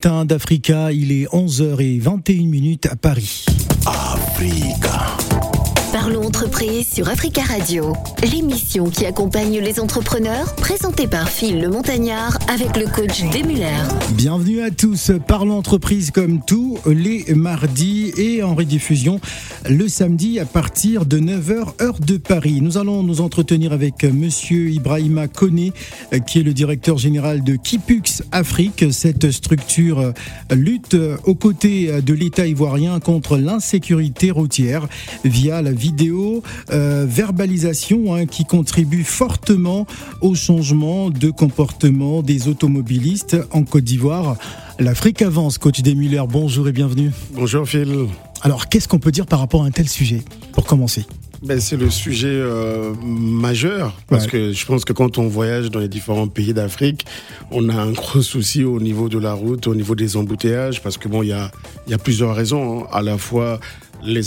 d'Africa, il est 11h21 à Paris. Africa. Parlons entreprise sur Africa Radio, l'émission qui accompagne les entrepreneurs, présentée par Phil le Montagnard avec le coach Demuller. Bienvenue à tous. Parlons entreprise comme tous les mardis et en rediffusion le samedi à partir de 9h heure de Paris. Nous allons nous entretenir avec monsieur Ibrahima Kone qui est le directeur général de Kipux Afrique. Cette structure lutte aux côtés de l'État ivoirien contre l'insécurité routière via la vidéo euh, verbalisation hein, qui contribue fortement au changement de comportement des automobilistes en Côte d'Ivoire. L'Afrique avance, coach Desmuller, bonjour et bienvenue. Bonjour Phil. Alors qu'est-ce qu'on peut dire par rapport à un tel sujet, pour commencer? Ben, c'est le sujet euh, majeur parce que je pense que quand on voyage dans les différents pays d'Afrique, on a un gros souci au niveau de la route, au niveau des embouteillages parce que bon, il y a, y a plusieurs raisons. Hein. À la fois les,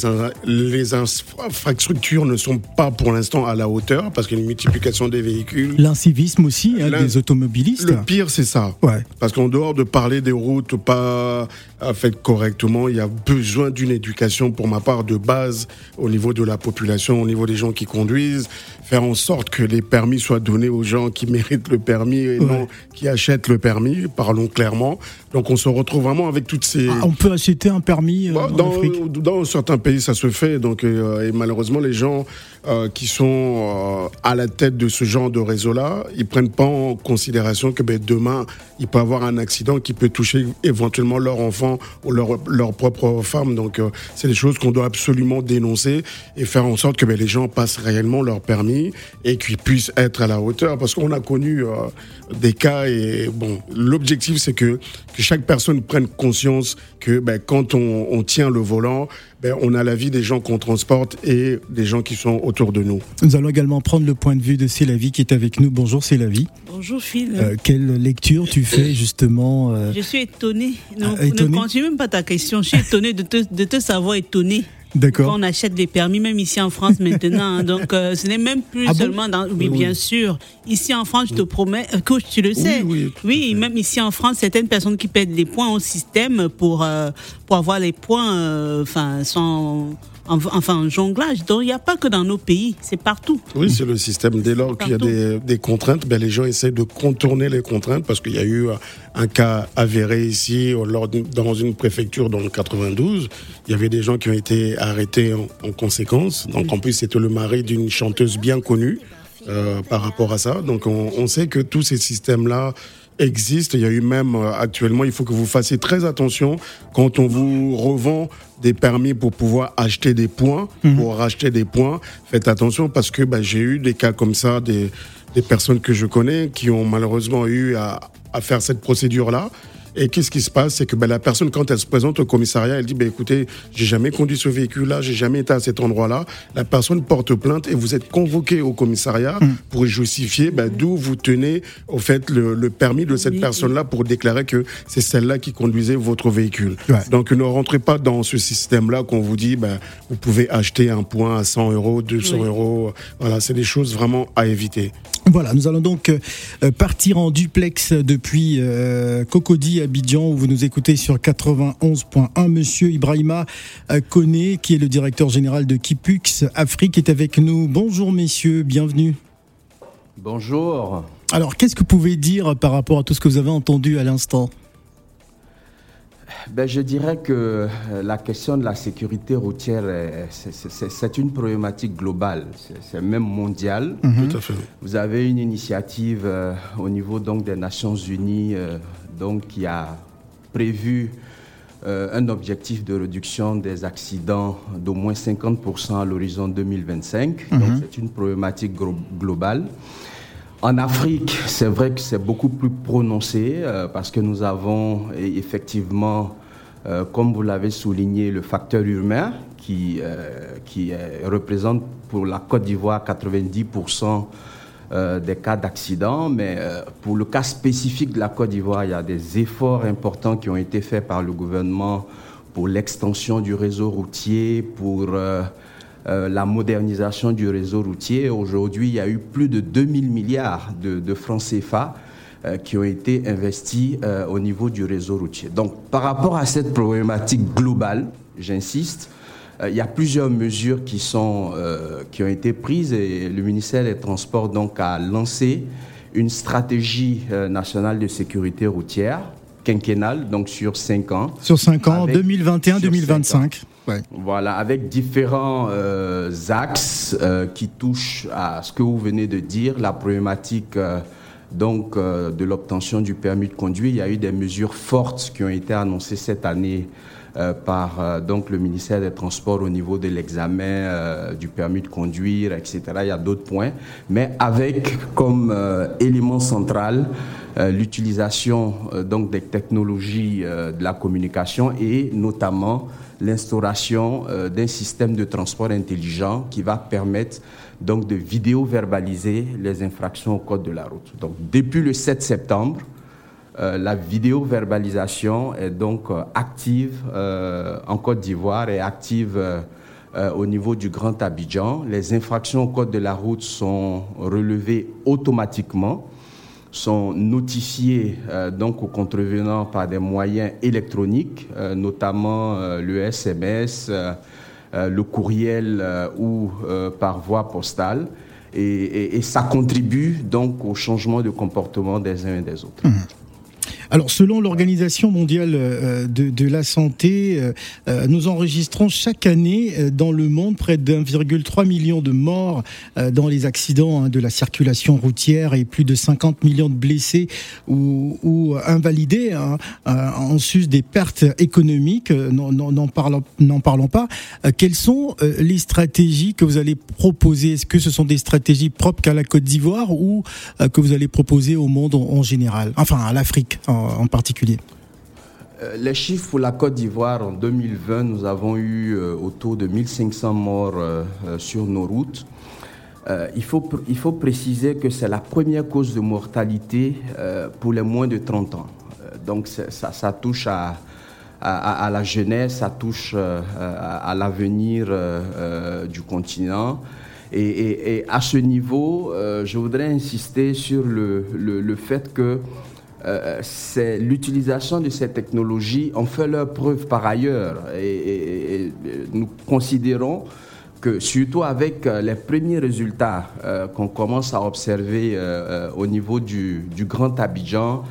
les infrastructures ne sont pas pour l'instant à la hauteur parce qu'il y a une multiplication des véhicules. L'incivisme aussi hein, des automobilistes. Le pire, c'est ça. Ouais. Parce qu'en dehors de parler des routes pas faites correctement, il y a besoin d'une éducation pour ma part de base au niveau de la population, au niveau des gens qui conduisent, faire en sorte que les permis soient donnés aux gens qui méritent le permis et non qui achètent le permis, parlons clairement. Donc on se retrouve vraiment avec toutes ces... Ah, on peut acheter un permis euh, dans, Afrique dans certains pays, ça se fait. Donc, euh, et malheureusement, les gens euh, qui sont à la tête de ce genre de réseau-là, ils prennent pas en considération que ben, demain, il peut avoir un accident qui peut toucher éventuellement leur enfant ou leur, leur propre femme. Donc, c'est des choses qu'on doit absolument dénoncer et faire en sorte que ben, les gens passent réellement leur permis et qu'ils puissent être à la hauteur. Parce qu'on a connu des cas et bon, l'objectif, c'est que, que chaque personne prenne conscience que ben, quand on tient le volant, ben, on a la vie des gens qu'on transporte et des gens qui sont autour de nous. Nous allons également prendre le point de vue de Célavie qui est avec nous. Bonjour Célavie. Bonjour Phil. Euh, quelle lecture tu fais justement euh, Je suis étonné. Non, ah, Ne continue même pas ta question. Je suis étonné de te, de te savoir étonné. D'accord. On achète des permis, même ici en France maintenant. Hein. donc, euh, ce n'est même plus ah seulement dans. Oui, bien sûr. Ici en France, je te promets, que tu le sais. Oui, oui, même ici en France, certaines personnes qui perdent des points au système pour, pour avoir les points, enfin, enfin jonglage. Donc il n'y a pas que dans nos pays, c'est partout. Oui, c'est le système. Dès lors qu'il y a des, des contraintes, ben, les gens essaient de contourner les contraintes parce qu'il y a eu un cas avéré ici lors dans une préfecture dans le 92. Il y avait des gens qui ont été arrêtés en, conséquence. Donc en plus, c'était le mari d'une chanteuse bien connue. Euh, par rapport à ça. Donc on, on sait que tous ces systèmes-là existe. Il y a eu même euh, actuellement, il faut que vous fassiez très attention quand on vous revend des permis pour pouvoir acheter des points, mhm. pour racheter des points. Faites attention parce que bah, j'ai eu des cas comme ça, des, des personnes que je connais qui ont malheureusement eu à, à faire cette procédure-là. Et qu'est-ce qui se passe? C'est que ben, la personne, quand elle se présente au commissariat, elle dit ben, écoutez, j'ai jamais conduit ce véhicule-là, j'ai jamais été à cet endroit-là. La personne porte plainte et vous êtes convoqué au commissariat mm. pour justifier ben, d'où vous tenez au fait le, le permis de cette personne-là pour déclarer que c'est celle-là qui conduisait votre véhicule. Donc ne rentrez pas dans ce système-là qu'on vous dit ben, vous pouvez acheter un point à 100 euros, 200 euros. Voilà, c'est des choses vraiment à éviter. Voilà, nous allons donc euh, partir en duplex depuis euh, Cocody Abidjan où vous nous écoutez sur 91.1. Monsieur Ibrahima Kone, qui est le directeur général de Kipux Afrique, est avec nous. Bonjour messieurs, bienvenue. Bonjour. Alors, qu'est-ce que vous pouvez dire par rapport à tout ce que vous avez entendu à l'instant? Ben, je dirais que euh, la question de la sécurité routière, c'est une problématique globale, c'est même mondial. Mhm. Tout à fait. Vous avez une initiative euh, au niveau donc, des Nations Unies euh, donc, qui a prévu un objectif de réduction des accidents d'au moins 50% à l'horizon 2025. Donc mhm. c'est une problématique globale. En Afrique, c'est vrai que c'est beaucoup plus prononcé euh, parce que nous avons effectivement, euh, comme vous l'avez souligné, le facteur humain qui, euh, qui représente pour la Côte d'Ivoire 90% des cas d'accident. Mais pour le cas spécifique de la Côte d'Ivoire, il y a des efforts importants qui ont été faits par le gouvernement pour l'extension du réseau routier, pour euh, la modernisation du réseau routier. Aujourd'hui, il y a eu plus de 2000 milliards de, francs CFA qui ont été investis au niveau du réseau routier. Donc, par rapport à cette problématique globale, j'insiste, il y a plusieurs mesures qui, sont, qui ont été prises et le ministère des Transports donc, a lancé une stratégie nationale de sécurité routière quinquennale, donc sur cinq ans. Sur cinq ans, 2021-2025. Voilà, avec différents euh, axes euh, qui touchent à ce que vous venez de dire, la problématique euh, donc de l'obtention du permis de conduire. Il y a eu des mesures fortes qui ont été annoncées cette année par donc le ministère des Transports au niveau de l'examen du permis de conduire, etc. Il y a d'autres points, mais avec comme élément central l'utilisation donc des technologies de la communication et notamment l'instauration euh, d'un système de transport intelligent qui va permettre donc de vidéo-verbaliser les infractions au code de la route. Donc depuis le 7 septembre, euh, la vidéo-verbalisation est donc euh, active en Côte d'Ivoire et active au niveau du Grand Abidjan. Les infractions au code de la route sont relevées automatiquement sont notifiés euh, donc aux contrevenants par des moyens électroniques, euh, notamment euh, le SMS, le courriel ou par voie postale. Et, ça contribue donc au changement de comportement des uns et des autres. Mmh. Alors, selon l'Organisation mondiale euh, de, la santé, euh, euh, nous enregistrons chaque année dans le monde près d'1,3 million de morts dans les accidents hein, de la circulation routière et plus de 50 millions de blessés ou, invalidés. Hein, en sus des pertes économiques, n'en parlons, parlons, pas. Quelles sont les stratégies que vous allez proposer? Est-ce que ce sont des stratégies propres qu'à la Côte d'Ivoire ou que vous allez proposer au monde en, général? Enfin, à l'Afrique particulier euh, les chiffres pour la Côte d'Ivoire en 2020, nous avons eu euh, autour de 1500 morts euh, sur nos routes. il, faut, il faut préciser que c'est la première cause de mortalité pour les moins de 30 ans. donc ça, touche à, à, la jeunesse, ça touche à, l'avenir du continent. Et, à ce niveau, je voudrais insister sur le, le fait que euh, c'est l'utilisation de ces technologies ont fait leur preuve par ailleurs. Et, nous considérons que surtout avec euh, les premiers résultats euh, qu'on commence à observer au niveau du, Grand Abidjan,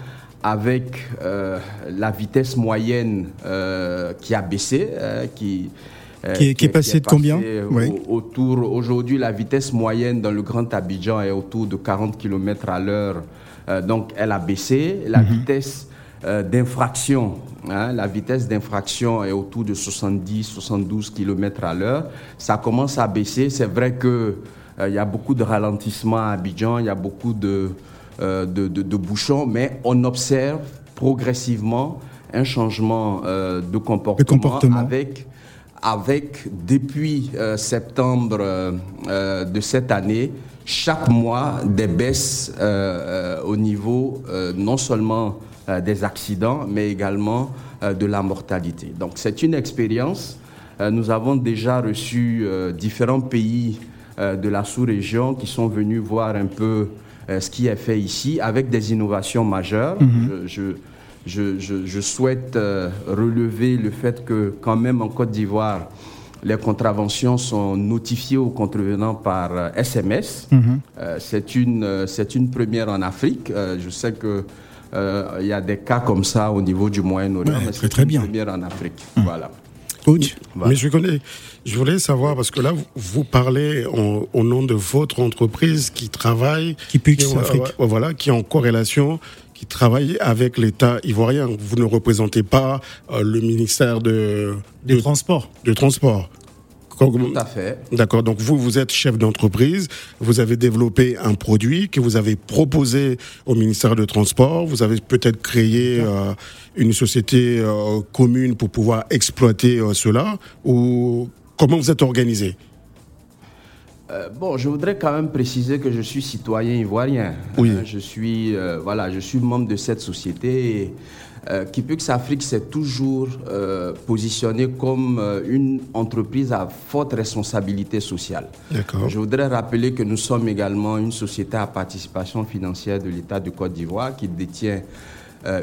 avec la vitesse moyenne qui a baissé, qui, qui, est, passée de combien Autour aujourd'hui, la vitesse moyenne dans le Grand Abidjan est autour de 40 km à l'heure donc, elle a baissé. La mhm. vitesse euh, d'infraction, hein, la vitesse d'infraction est autour de 70-72 km à l'heure. Ça commence à baisser. C'est vrai que euh, y a beaucoup de ralentissements à Abidjan, il y a beaucoup de, de, bouchons, mais on observe progressivement un changement de comportement, avec avec depuis septembre de cette année chaque mois des baisses euh, euh, au niveau euh, non seulement des accidents, mais également de la mortalité. Donc c'est une expérience. nous avons déjà reçu différents pays de la sous-région qui sont venus voir un peu ce qui est fait ici avec des innovations majeures. Mhm. je, je, je, je, souhaite relever le fait que quand même en Côte d'Ivoire, les contraventions sont notifiées aux contrevenants par SMS. Euh, mhm. euh, c'est une, euh, c'est une première en Afrique. je sais que il y a des cas comme ça au niveau du Moyen-Orient, mais c'est une première en Afrique. Mhm. Voilà. Mais je connais. Je voulais savoir parce que là, vous parlez au nom de votre entreprise qui travaille, qui, qui Afrique. voilà, qui est en corrélation qui travaille avec l'État ivoirien. Vous ne représentez pas euh, le ministère de, de, transport. De transport. Tout à fait. D'accord. Donc vous, vous êtes chef d'entreprise. Vous avez développé un produit que vous avez proposé au ministère de Transport. Vous avez peut-être créé euh, une société euh, commune pour pouvoir exploiter cela. Ou comment vous êtes organisé? Euh, bon, je voudrais quand même préciser que je suis citoyen ivoirien. Oui. Euh, je suis, euh, voilà, je suis membre de cette société. euh, Kipux Afrique s'est toujours euh, positionné comme euh, une entreprise à forte responsabilité sociale. Je voudrais rappeler que nous sommes également une société à participation financière de l'État de Côte d'Ivoire qui détient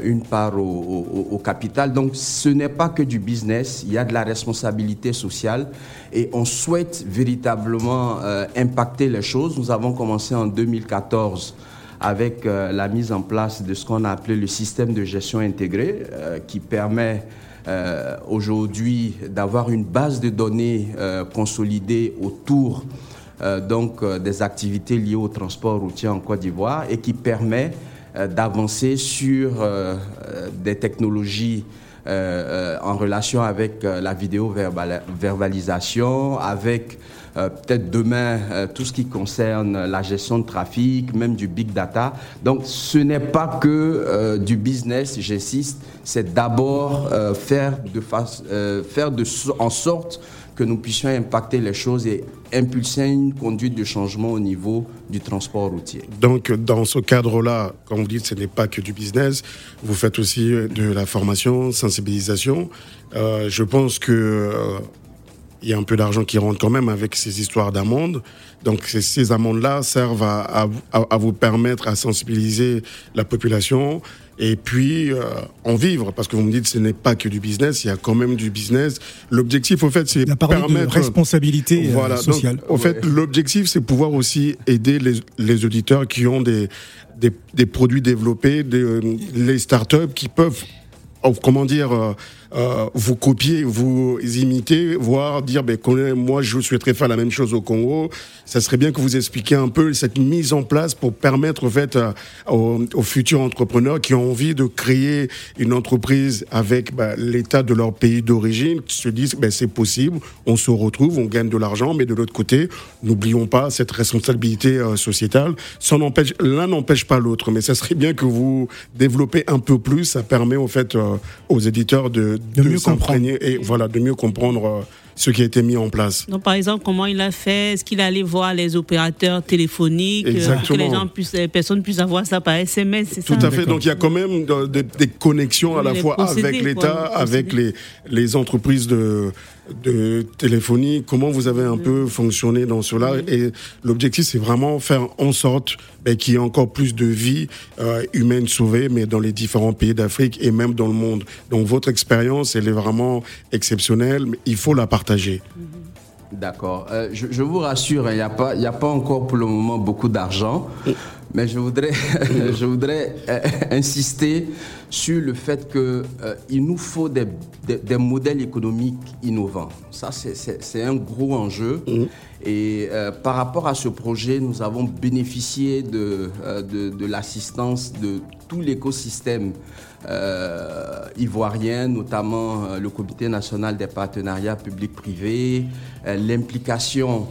une part au, capital. Donc ce n'est pas que du business, il y a de la responsabilité sociale et on souhaite véritablement impacter les choses. Nous avons commencé en 2014 avec euh, la mise en place de ce qu'on a appelé le système de gestion intégré, euh, qui permet euh, aujourd'hui d'avoir une base de données consolidée autour donc, des activités liées au transport routier en Côte d'Ivoire et qui permet d'avancer sur des technologies en relation avec la vidéo-verbalisation, avec euh, peut-être demain euh, tout ce qui concerne la gestion de trafic, même du big data. Donc ce n'est pas que euh, du business, j'insiste, c'est d'abord faire, de faire de, en sorte que nous puissions impacter les choses et impulser une conduite de changement au niveau du transport routier. Donc, dans ce cadre-là, comme vous dites, ce n'est pas que du business, vous faites aussi de la formation, sensibilisation. je pense que il y a un peu d'argent qui rentre quand même avec ces histoires d'amendes. Donc ces amendes-là servent à, à, vous permettre à sensibiliser la population et puis euh, en vivre. Parce que vous me dites ce n'est pas que du business, il y a quand même du business. L'objectif, au fait, c'est permettre de responsabilité euh, voilà, sociale. au fait, l'objectif, c'est pouvoir aussi aider les, les auditeurs qui ont des, des, des produits développés, des, euh, les startups qui peuvent, oh, comment dire euh, vous copier, vous imiter, voire dire, ben, moi, je souhaiterais faire la même chose au Congo. Ça serait bien que vous expliquiez un peu cette mise en place pour permettre, en fait, euh, aux, futurs entrepreneurs qui ont envie de créer une entreprise avec ben, l'état de leur pays d'origine, se disent, ben, c'est possible, on se retrouve, on gagne de l'argent, mais de l'autre côté, n'oublions pas cette responsabilité euh, sociétale. L'un n'empêche pas l'autre, mais ça serait bien que vous développez un peu plus. Ça permet, en fait, aux éditeurs de, de, mieux comprendre. et voilà de mieux comprendre euh, ce qui a été mis en place. Donc, par exemple, comment il a fait? Est-ce qu'il allait voir les opérateurs téléphoniques euh, que les gens puissent, les personnes puissent avoir ça par SMS c'est Tout à fait. Donc, il y a quand même des, connexions à la fois avec l'État, avec les, les entreprises de, de téléphonie, comment vous avez un peu fonctionné dans cela. Et l'objectif, c'est vraiment faire en sorte ben, qu'il y ait encore plus de vies euh, humaines sauvées, mais dans les différents pays d'Afrique et même dans le monde. Donc votre expérience, elle est vraiment exceptionnelle, mais il faut la partager. D'accord. Euh, je, vous rassure, il n'y a, pas, a pas encore pour le moment beaucoup d'argent. Mais je voudrais, je voudrais euh, insister sur le fait qu'il euh, nous faut des, des, modèles économiques innovants. Ça, c'est un gros enjeu. Mmh. Et euh, par rapport à ce projet, nous avons bénéficié de, de, de l'assistance de tout l'écosystème ivoirien, notamment le Comité national des partenariats publics-privés, l'implication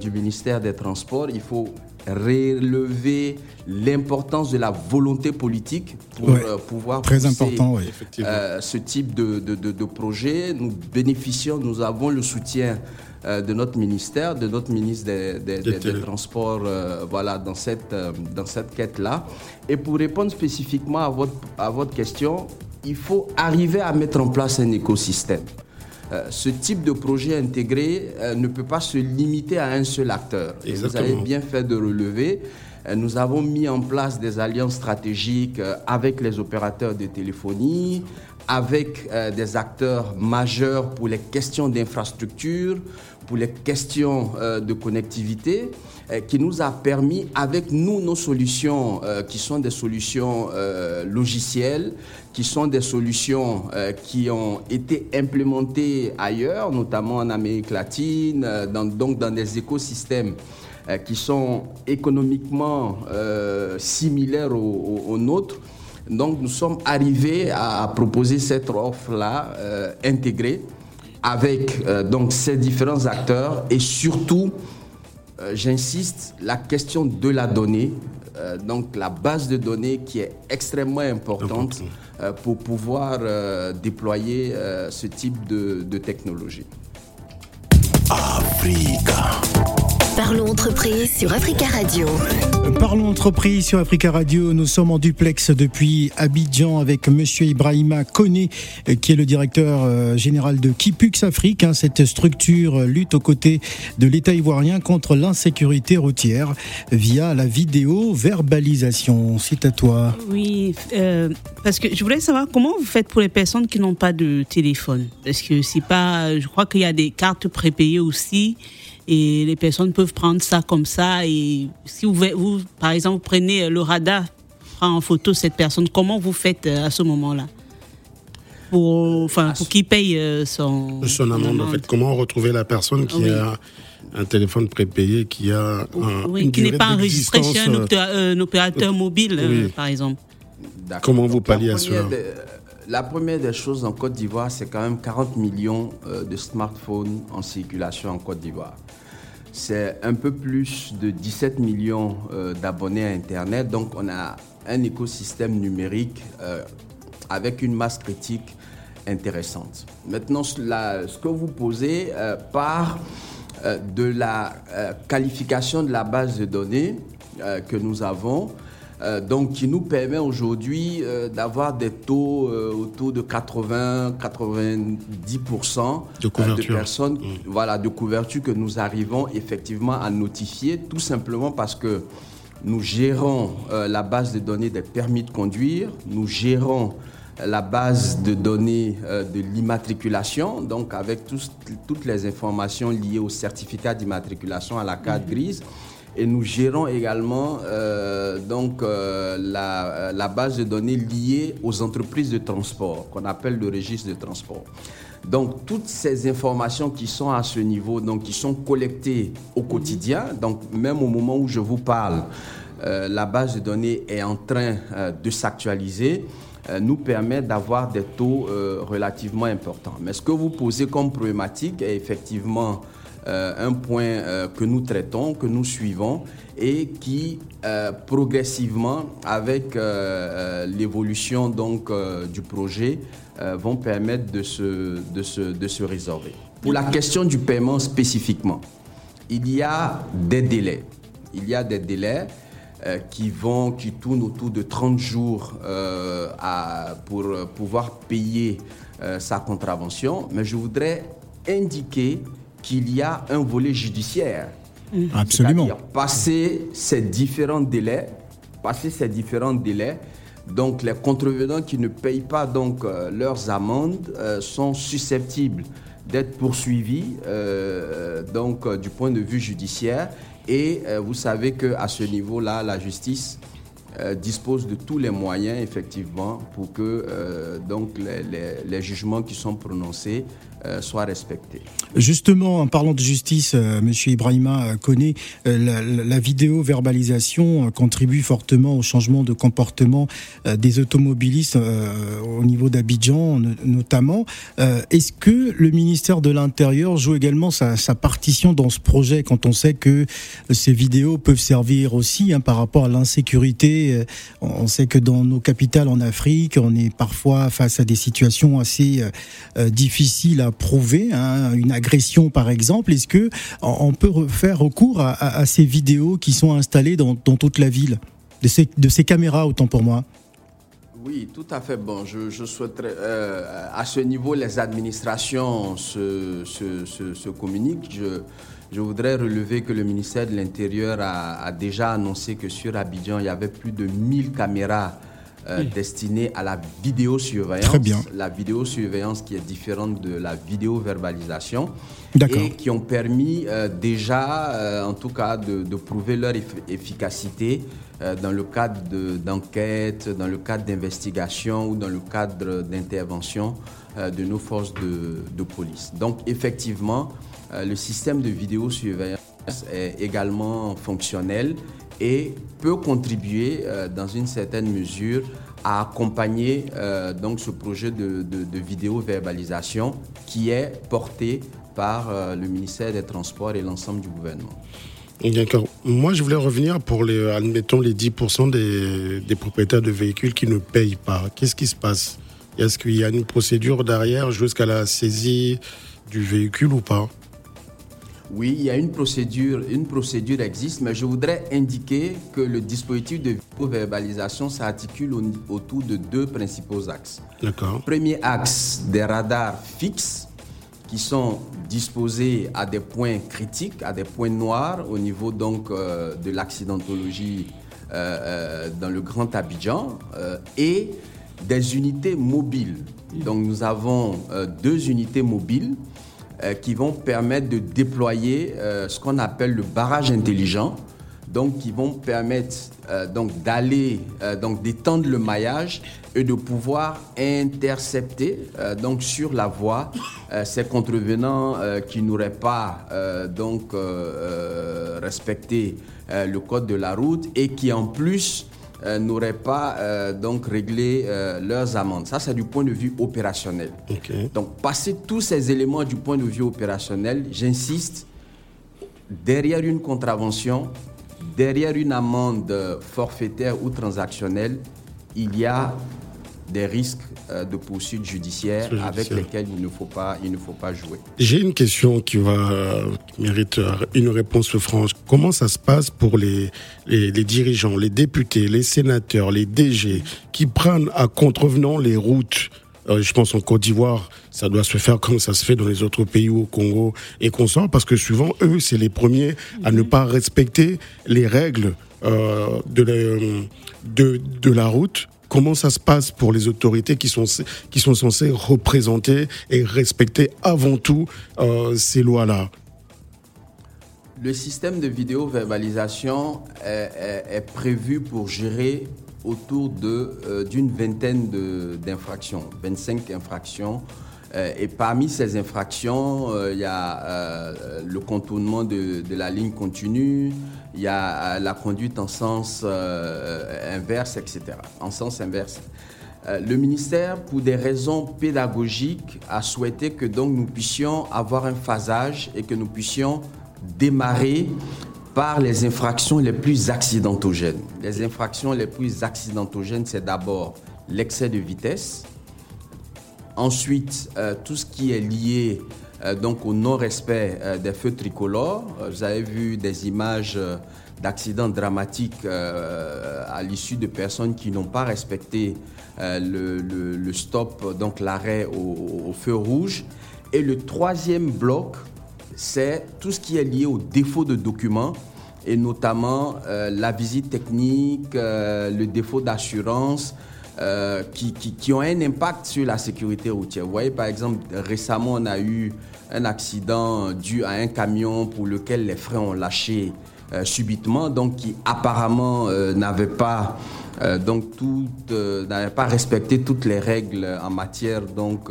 du ministère des Transports. Il faut relever l'importance de la volonté politique pour euh, pouvoir très important, euh, ce type de, de, de, projet. Nous bénéficions, nous avons le soutien euh, de notre ministère, de notre ministre des, des, Transports, voilà, dans cette, dans cette quête-là. Et pour répondre spécifiquement à votre, à votre question, il faut arriver à mettre en place un écosystème. Euh, ce type de projet intégré euh, ne peut pas se limiter à un seul acteur. Et vous avez bien fait de relever. Euh, nous avons mis en place des alliances stratégiques avec les opérateurs de téléphonie, avec des acteurs majeurs pour les questions d'infrastructure, pour les questions de connectivité, qui nous a permis, avec nous, nos solutions, qui sont des solutions logicielles, qui sont des solutions euh, qui ont été implémentées ailleurs, notamment en Amérique latine, euh, donc dans des écosystèmes euh, qui sont économiquement similaires aux, nôtres. Donc nous sommes arrivés à, proposer cette offre-là intégrée avec donc ces différents acteurs et surtout, j'insiste, la question de la donnée, donc la base de données qui est extrêmement importante. Euh, pour pouvoir euh, déployer euh, ce type de, technologie. Africa. Parlons entreprise sur Africa Radio. Parlons entreprise sur Africa Radio. Nous sommes en duplex depuis Abidjan avec Monsieur Ibrahima Kone, qui est le directeur euh, général de Kipux Afrique. Hein. Cette structure lutte aux côtés de l'État ivoirien contre l'insécurité routière via la vidéo verbalisation. C'est à toi. Oui, euh, parce que je voulais savoir comment vous faites pour les personnes qui n'ont pas de téléphone. Parce que c'est pas, je crois qu'il y a des cartes prépayées aussi et les personnes peuvent prendre ça comme ça. Et si vous, vous par exemple, vous prenez le radar, prend en photo cette personne, comment vous faites euh, à ce moment-là? Pour, enfin, pour qu'il paye euh, son, son amende, en fait. Comment retrouver la personne qui a un téléphone prépayé, qui a un, qui n'est pas enregistré chez un, euh, opérateur mobile, par exemple. Comment vous palliez à cela la première des choses en Côte d'Ivoire, c'est quand même 40 millions de smartphones en circulation en Côte d'Ivoire c'est un peu plus de 17 millions euh, d'abonnés à Internet. Donc on a un écosystème numérique euh, avec une masse critique intéressante. Maintenant, ce que vous posez euh, part de la qualification de la base de données que nous avons euh, donc qui nous permet aujourd'hui euh, d'avoir des taux euh, autour de 80-90% de, personnes, mm. voilà, de couverture que nous arrivons effectivement à notifier, tout simplement parce que nous gérons la base de données des permis de conduire, nous gérons la base de données de l'immatriculation, donc avec toutes les informations liées au certificat d'immatriculation à la carte mm. grise. Et nous gérons également euh, donc, euh, la, la, base de données liée aux entreprises de transport, qu'on appelle le registre de transport. Donc, toutes ces informations qui sont à ce niveau, donc, qui sont collectées au quotidien, donc même au moment où je vous parle, euh, la base de données est en train de s'actualiser nous permet d'avoir des taux relativement importants. Mais ce que vous posez comme problématique est effectivement euh, un point euh, que nous traitons, que nous suivons et qui euh, progressivement, avec l'évolution donc du projet, vont permettre de se, de, se, de se résorber. Pour la question du paiement spécifiquement, il y a des délais. Il y a des délais qui vont, qui tournent autour de 30 jours pour pouvoir payer sa contravention. Mais je voudrais indiquer qu'il y a un volet judiciaire. Mm. Absolument. Passer ces différents délais, passer ces différents délais, donc les contrevenants qui ne payent pas donc euh, leurs amendes euh, sont susceptibles d'être poursuivis euh, donc du point de vue judiciaire. Et vous savez que à ce niveau-là, la justice dispose de tous les moyens effectivement pour que donc les, jugements qui sont prononcés euh, soit respecté. Justement, en parlant de justice, euh, Monsieur Ibrahima euh, connaît la, la, vidéo verbalisation contribue fortement au changement de comportement des automobilistes au niveau d'Abidjan notamment. Est-ce que le ministère de l'Intérieur joue également sa, sa, partition dans ce projet quand on sait que ces vidéos peuvent servir aussi hein, par rapport à l'insécurité On sait que dans nos capitales en Afrique, on est parfois face à des situations assez difficiles à prouver hein, une agression par exemple Est-ce que on peut faire recours à, ces vidéos qui sont installées dans, toute la ville, de ces, caméras autant pour moi oui, tout à fait. Bon, je, souhaiterais, euh, à ce niveau, les administrations se, se, communiquent. Je, je, voudrais relever que le ministère de l'Intérieur a, a, déjà annoncé que sur Abidjan, il y avait plus de 1000 caméras euh, destinée à la vidéosurveillance. Très bien. La vidéosurveillance qui est différente de la vidéo-verbalisation. Et qui ont permis euh, déjà, euh, en tout cas, de, prouver leur efficacité dans le cadre d'enquête, dans le cadre d'investigation ou dans le cadre d'intervention de nos forces de, de, police. Donc, effectivement, le système de vidéosurveillance est également fonctionnel et peut contribuer euh, dans une certaine mesure à accompagner euh, donc ce projet de, de, vidéo-verbalisation qui est porté par euh, le ministère des Transports et l'ensemble du gouvernement. Moi, je voulais revenir pour les, admettons, les 10% des, des, propriétaires de véhicules qui ne payent pas. Qu'est-ce qui se passe? Est-ce qu'il y a une procédure derrière jusqu'à la saisie du véhicule ou pas? Oui, il y a une procédure, une procédure existe, mais je voudrais indiquer que le dispositif de verbalisation s'articule autour de deux principaux axes. D'accord. Premier axe, des radars fixes qui sont disposés à des points critiques, à des points noirs au niveau donc euh, de l'accidentologie euh, euh, dans le Grand Abidjan et des unités mobiles. Donc nous avons deux unités mobiles qui vont permettre de déployer ce qu'on appelle le barrage intelligent. Donc qui vont permettre euh, donc d'aller euh, d'étendre le maillage et de pouvoir intercepter euh, donc sur la voie ces contrevenants qui n'auraient pas donc respecté le code de la route et qui en plus n'auraient pas donc réglé leurs amendes. Ça, c'est du point de vue opérationnel. Donc, passer tous ces éléments du point de vue opérationnel, j'insiste, derrière une contravention, derrière une amende forfaitaire ou transactionnelle, il y a des risques euh, de poursuites judiciaires avec lesquels il ne faut pas, il ne faut pas jouer. J'ai une question qui va mérite une réponse franche. Comment ça se passe pour les, les, les, dirigeants, les députés, les sénateurs, les DG qui prennent à contrevenant les routes? Euh, je pense en Côte d'Ivoire, ça doit se faire comme ça se fait dans les autres pays au Congo et qu'on sort, parce que souvent, eux, c'est les premiers à ne pas respecter les règles euh, de, la, de, de la route comment ça se passe pour les autorités qui sont, censées représenter et respecter avant tout euh, ces lois-là? Le système de vidéo-verbalisation est, prévu pour gérer autour euh, d'une vingtaine d'infractions, 25 infractions. Euh, et parmi ces infractions, il y a le contournement de, la ligne continue, il y a la conduite en sens inverse, etc. En sens inverse. Le ministère, pour des raisons pédagogiques, a souhaité que donc nous puissions avoir un phasage et que nous puissions démarrer par les infractions les plus accidentogènes. Les infractions les plus accidentogènes, c'est d'abord l'excès de vitesse, ensuite euh, tout ce qui est lié euh, donc au non-respect euh, des feux tricolores. Vous avez vu des images d'accidents dramatiques à l'issue de personnes qui n'ont pas respecté le, stop, donc l'arrêt au, feu rouge. Et le troisième bloc, c'est tout ce qui est lié au défaut de documents et notamment euh, la visite technique, euh, le défaut d'assurance. Euh, qui, qui, ont un impact sur la sécurité routière. Vous voyez, par exemple, récemment, on a eu un accident dû à un camion pour lequel les freins ont lâché subitement, donc qui apparemment n'avait pas, donc n'avait pas respecté toutes les règles en matière donc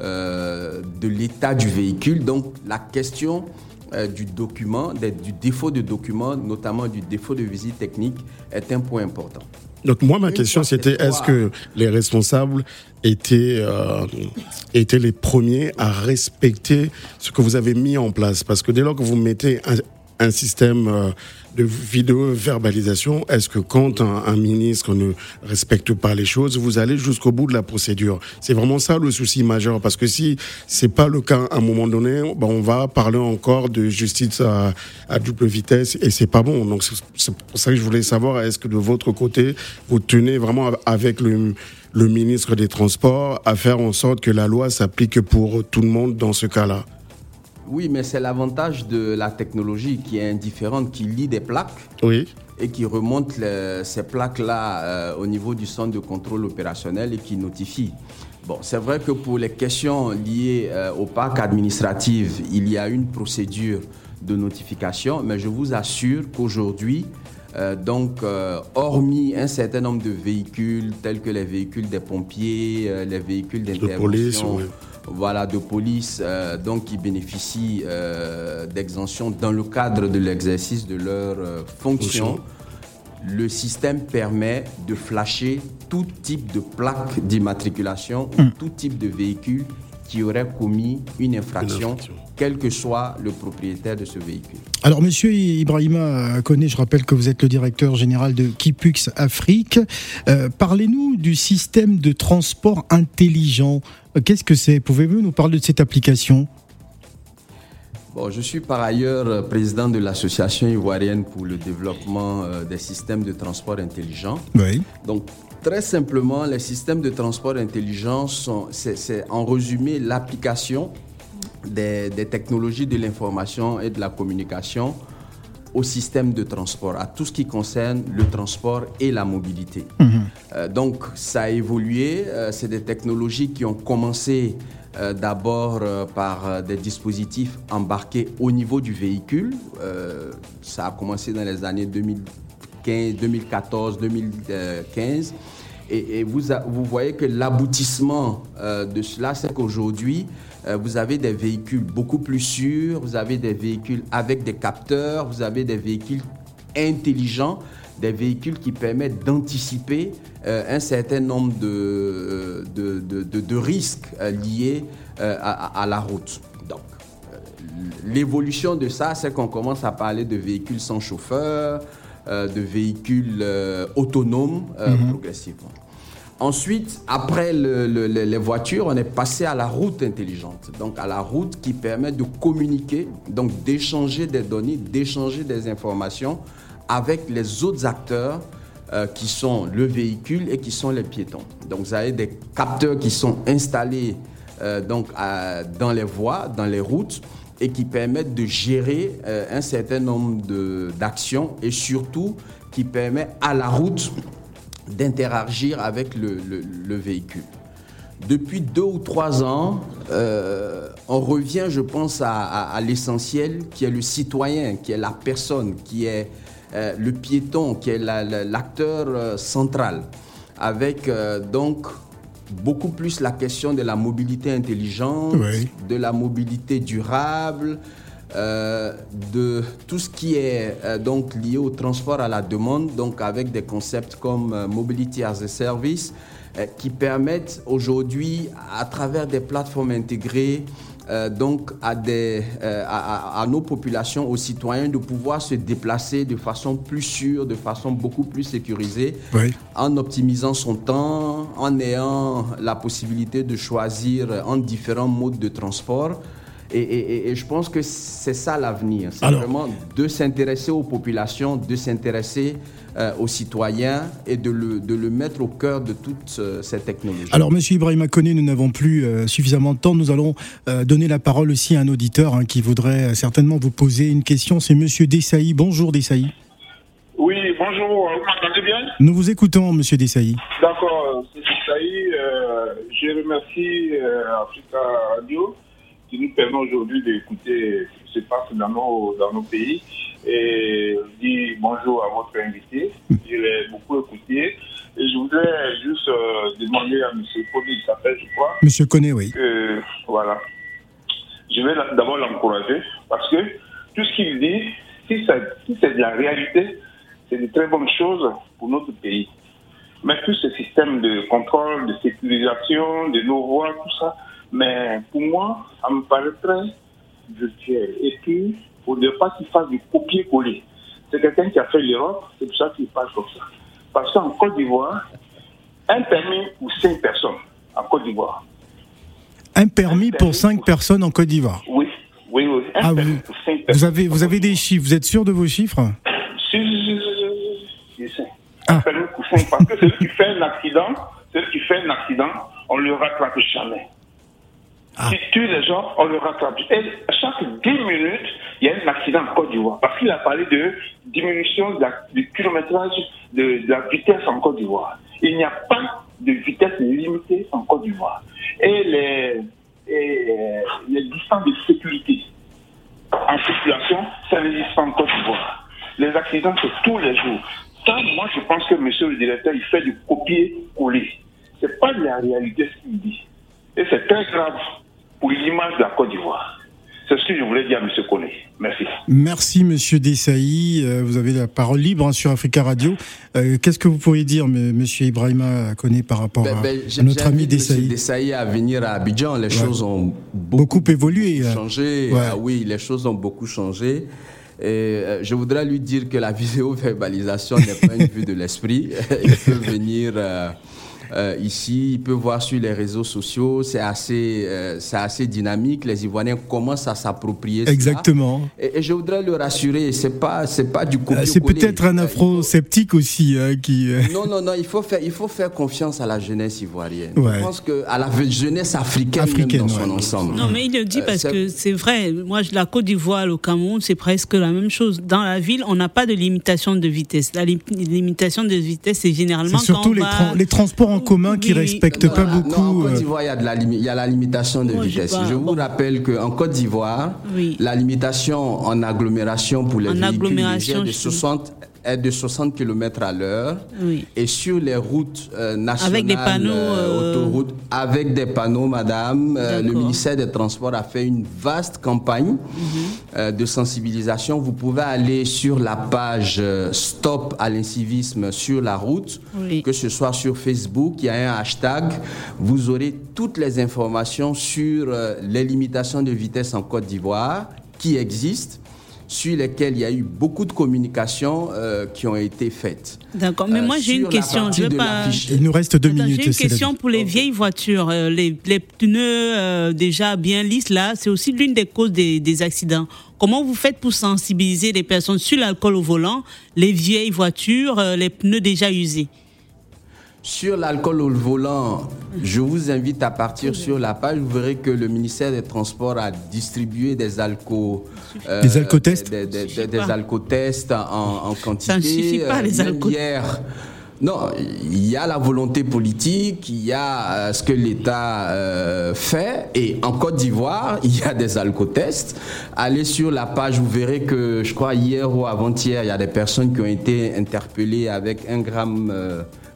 euh, de l'état du véhicule. Donc la question euh, du document, du défaut de document, notamment du défaut de visite technique, est un point important. Donc moi, ma question, c'était est-ce que les responsables étaient, euh, étaient les premiers à respecter ce que vous avez mis en place? Parce que dès lors que vous mettez un, un système de vidéo-verbalisation. Est-ce que quand un, ministre ne respecte pas les choses, vous allez jusqu'au bout de la procédure? C'est vraiment ça le souci majeur, parce que si c'est pas le cas à un moment donné, ben on va parler encore de justice à, double vitesse et c'est pas bon. Donc c'est pour ça que je voulais savoir, est-ce que de votre côté, vous tenez vraiment avec le ministre des Transports à faire en sorte que la loi s'applique pour tout le monde dans ce cas-là? Oui, mais c'est l'avantage de la technologie qui est indifférente, qui lit des plaques oui. et qui remonte ces plaques-là euh, au niveau du centre de contrôle opérationnel et qui notifie. Bon, c'est vrai que pour les questions liées euh, au parc administratif, il y a une procédure de notification, mais je vous assure qu'aujourd'hui, euh, donc, hormis un certain nombre de véhicules, tels que les véhicules des pompiers, les véhicules d'intervention, voilà, de police euh, donc qui bénéficient euh, d'exemption dans le cadre de l'exercice de leurs euh, fonctions. Le système permet de flasher tout type de plaque d'immatriculation ou hmm. tout type de véhicule qui aurait commis une infraction, quel que soit le propriétaire de ce véhicule. Alors, monsieur Ibrahima Kone, je rappelle que vous êtes le directeur général de Kipux Afrique. Parlez-nous du système de transport intelligent. Qu'est-ce que c'est? Pouvez-vous nous parler de cette application? Bon, je suis par ailleurs président de l'association ivoirienne pour le développement euh, des systèmes de transport intelligents. Oui. Donc, très simplement, les systèmes de transport intelligents sont, c'est en résumé l'application des, des, technologies de l'information et de la communication au système de transport, à tout ce qui concerne le transport et la mobilité. Euh, donc, ça a évolué. Euh, c'est des technologies qui ont commencé euh, d'abord par des dispositifs embarqués au niveau du véhicule. Ça a commencé dans les années 2015, 2014, 2015. Et, vous, voyez que l'aboutissement euh, de cela, c'est qu'aujourd'hui, euh, vous avez des véhicules beaucoup plus sûrs, vous avez des véhicules avec des capteurs, vous avez des véhicules intelligents, des véhicules qui permettent d'anticiper euh, un certain nombre de, risques liés à, la route. Donc, l'évolution de ça, c'est qu'on commence à parler de véhicules sans chauffeur, de véhicules euh, autonomes euh, progressivement. Ensuite, après le- le- le- les voitures, on est passé à la route intelligente. Donc, à la route qui permet de communiquer, donc d'échanger des données, d'échanger des informations avec les autres acteurs euh, qui sont le véhicule et qui sont les piétons. Donc, vous avez des capteurs qui sont installés euh, donc, à- dans les voies, dans les routes, et qui permettent de gérer euh, un certain nombre d'actions et surtout qui permet à la route d'interagir avec le, le- le véhicule. Depuis deux ou trois ans, euh, on revient, je pense, à, l'essentiel qui est le citoyen, qui est la personne, qui est euh, le piéton, qui est la- la- l'acteur central, avec donc beaucoup plus la question de la mobilité intelligente, Oui. de la mobilité durable, euh, de tout ce qui est euh, donc lié au transport à la demande, donc avec des concepts comme euh, Mobility as a Service, qui permettent aujourd'hui, à travers des plateformes intégrées, euh, donc à, des, euh, à, nos populations, aux citoyens, de pouvoir se déplacer de façon plus sûre, de façon beaucoup plus sécurisée, Oui. en optimisant son temps, en ayant la possibilité de choisir entre différents modes de transport. Et, et- et- et je pense que c'est ça l'avenir. C'est Alors- vraiment de s'intéresser aux populations, de s'intéresser euh, aux citoyens et de le, de le mettre au cœur de toutes euh, ces technologies. Alors, Monsieur Ibrahima Koné, nous n'avons plus euh, suffisamment de temps. Nous allons euh, donner la parole aussi à un auditeur hein, qui voudrait euh, certainement vous poser une question. C'est Monsieur Dessailly. Bonjour Dessailly. Oui, bonjour, vous m'entendez bien? Nous vous écoutons, Monsieur Dessailly. D'accord, c'est. Euh, je remercie euh, Africa Radio qui nous permet aujourd'hui d'écouter ce qui se passe dans nos, dans nos pays. Et je dis bonjour à votre invité. Je l'ai beaucoup écouté. Et je voudrais juste euh, demander à M. Poli, il s'appelle, je crois, Monsieur Koné, oui. que, voilà. Je vais d'abord l'encourager parce que tout ce qu'il dit, si, ça- si c'est de la réalité, c'est de très bonnes choses pour notre pays. Mais tout ce système de contrôle, de sécurisation, de nos voies, tout ça, mais pour moi, ça me paraît très virtuel. Et puis, il ne pas qu'il fasse du copier-coller. C'est quelqu'un qui a fait l'Europe, c'est pour ça qu'il passe comme ça. Parce qu'en Côte d'Ivoire, un permis pour cinq personnes en Côte d'Ivoire. Un permis pour cinq personnes en Côte d'Ivoire. Oui, oui, oui. Un Ah, permis vous, pour cinq vous personnes. avez, vous avez des chiffres. Vous êtes sûr de vos chiffres? Si, si, si. Ah. Un permis pour cinq, parce que celui qui fait un accident, celui qui fait un accident, on le rattrape jamais. Ah. Qui tue les gens, on le rattrape. Et chaque 10 minutes, il y a un accident en Côte d'Ivoire. Parce qu'il a parlé de diminution du kilométrage de, la vitesse en Côte d'Ivoire. Il n'y a pas de vitesse limitée en Côte d'Ivoire. Et les, euh, les distances de sécurité en circulation, ça n'existe pas en Côte d'Ivoire. Les accidents, c'est tous les jours. Ça, moi, je pense que monsieur le directeur, il fait du copier-coller. C'est pas la réalité ce qu'il dit. Et c'est très grave pour l'image de la Côte d'Ivoire. C'est ce que je voulais dire à monsieur Koné. Merci. Merci, Monsieur Dessailly. Euh, Vous avez la parole libre hein, sur Africa Radio. Euh, Qu'est-ce que vous pourriez dire, M- Monsieur Ibrahima Koné, par rapport Ben, à, ben, à j'ai- notre ami M. Dessailly? Dessailly à venir à Abidjan. Les choses ont Beaucoup évolué. euh. changé. Ouais. Ah oui, les choses ont beaucoup changé. Et euh, je voudrais lui dire que la vidéo-verbalisation n'est pas une vue de l'esprit. Il peut venir euh, euh, ici, il peut voir sur les réseaux sociaux, c'est assez, euh, c'est assez dynamique. Les Ivoiriens commencent à s'approprier. Exactement. Et, je voudrais le rassurer, c'est pas, c'est pas du copier C'est peut-être un afro-sceptique aussi hein, qui. Non, non, non, il faut faire, il faut faire confiance à la jeunesse ivoirienne. Je pense que à la jeunesse africaine, africaine dans son ensemble. Non, mais il le dit parce que c'est vrai. Moi, la Côte d'Ivoire, le Cameroun, c'est presque la même chose. Dans la ville, on n'a pas de limitation de vitesse. La limitation de vitesse, c'est généralement surtout les, les transports en commun qui ne respectent pas beaucoup. en Côte euh, d'Ivoire, il y, a la il y a la limitation de vitesse. Je, vous rappelle qu'en Côte d'Ivoire, la limitation en agglomération pour les véhicules légers de 60 est de 60 km à l'heure et sur les routes euh, nationales, avec des panneaux, euh, autoroutes, avec des panneaux, madame, le ministère des Transports a fait une vaste campagne mhm. de sensibilisation. Vous pouvez aller sur la page Stop à l'incivisme sur la route, que ce soit sur Facebook, il y a un hashtag, vous aurez toutes les informations sur euh, les limitations de vitesse en Côte d'Ivoire qui existent sur lesquelles il y a eu beaucoup de communications euh, qui ont été faites. D'accord, mais moi j'ai une question. Je pas... Il nous reste deux minutes. J'ai une question pour les vieilles voitures. Euh, les, pneus déjà bien lisses, là, c'est aussi l'une des causes des, des, accidents. Comment vous faites pour sensibiliser les personnes sur l'alcool au volant, les vieilles voitures, les pneus déjà usés? Sur l'alcool au volant, je vous invite à partir sur la page. Vous verrez que le ministère des Transports a distribué des alcools. Euh, des alcotests Des, des, alcotests en, en, quantité. Ça ne suffit pas, les euh, alcools. Non, il y a la volonté politique, il y a euh, ce que l'État fait. Et en Côte d'Ivoire, il y a des alcotests. Allez sur la page, vous verrez que, je crois, hier ou avant-hier, il y a des personnes qui ont été interpellées avec un gramme.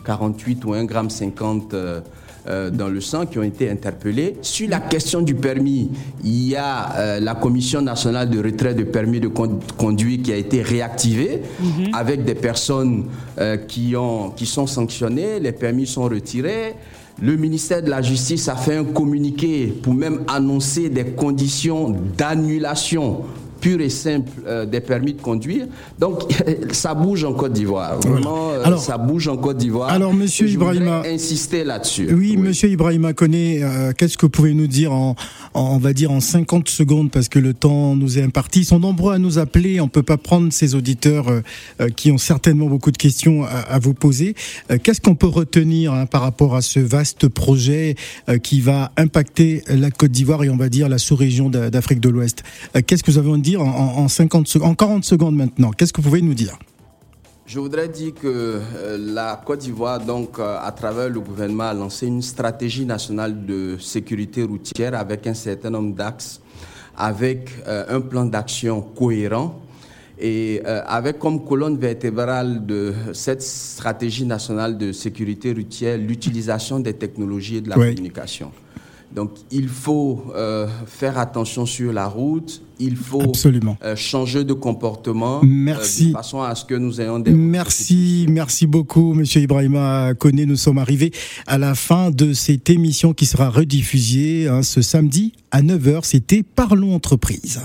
48 ou 1 gramme 50 euh, euh, dans le sang qui ont été interpellés. Sur la question du permis, il y a euh, la Commission nationale de retrait de permis de conduire qui a été réactivée mhm. avec des personnes qui, ont, qui sont sanctionnées, les permis sont retirés. Le ministère de la Justice a fait un communiqué pour même annoncer des conditions d'annulation pur et simple euh, des permis de conduire. Donc ça bouge en Côte d'Ivoire. Vraiment, euh, alors, ça bouge en Côte d'Ivoire. Alors, Monsieur je Ibrahima, insister là-dessus. Oui, Monsieur Ibrahima connaît. Euh, qu'est-ce que vous pouvez nous dire en, on va dire en 50 secondes parce que le temps nous est imparti. Ils sont nombreux à nous appeler. On peut pas prendre ces auditeurs qui ont certainement beaucoup de questions à, vous poser. Qu'est-ce qu'on peut retenir hein, par rapport à ce vaste projet qui va impacter la Côte d'Ivoire et on va dire la sous-région d'Afrique de l'Ouest? Qu'est-ce que vous avez envie dire en, 50 en 40 secondes maintenant. Qu'est-ce que vous pouvez nous dire? Je voudrais dire que euh, la Côte d'Ivoire, donc, euh, à travers le gouvernement, a lancé une stratégie nationale de sécurité routière avec un certain nombre d'axes, avec euh, un plan d'action cohérent et avec comme colonne vertébrale de cette stratégie nationale de sécurité routière l'utilisation des technologies et de la communication. Donc il faut euh, faire attention sur la route, il faut euh, changer de comportement merci. Euh, de façon à ce que nous ayons des... Merci, merci beaucoup Monsieur Ibrahima Koné. Nous sommes arrivés à la fin de cette émission qui sera rediffusée hein, ce samedi à 9h. C'était Parlons Entreprise.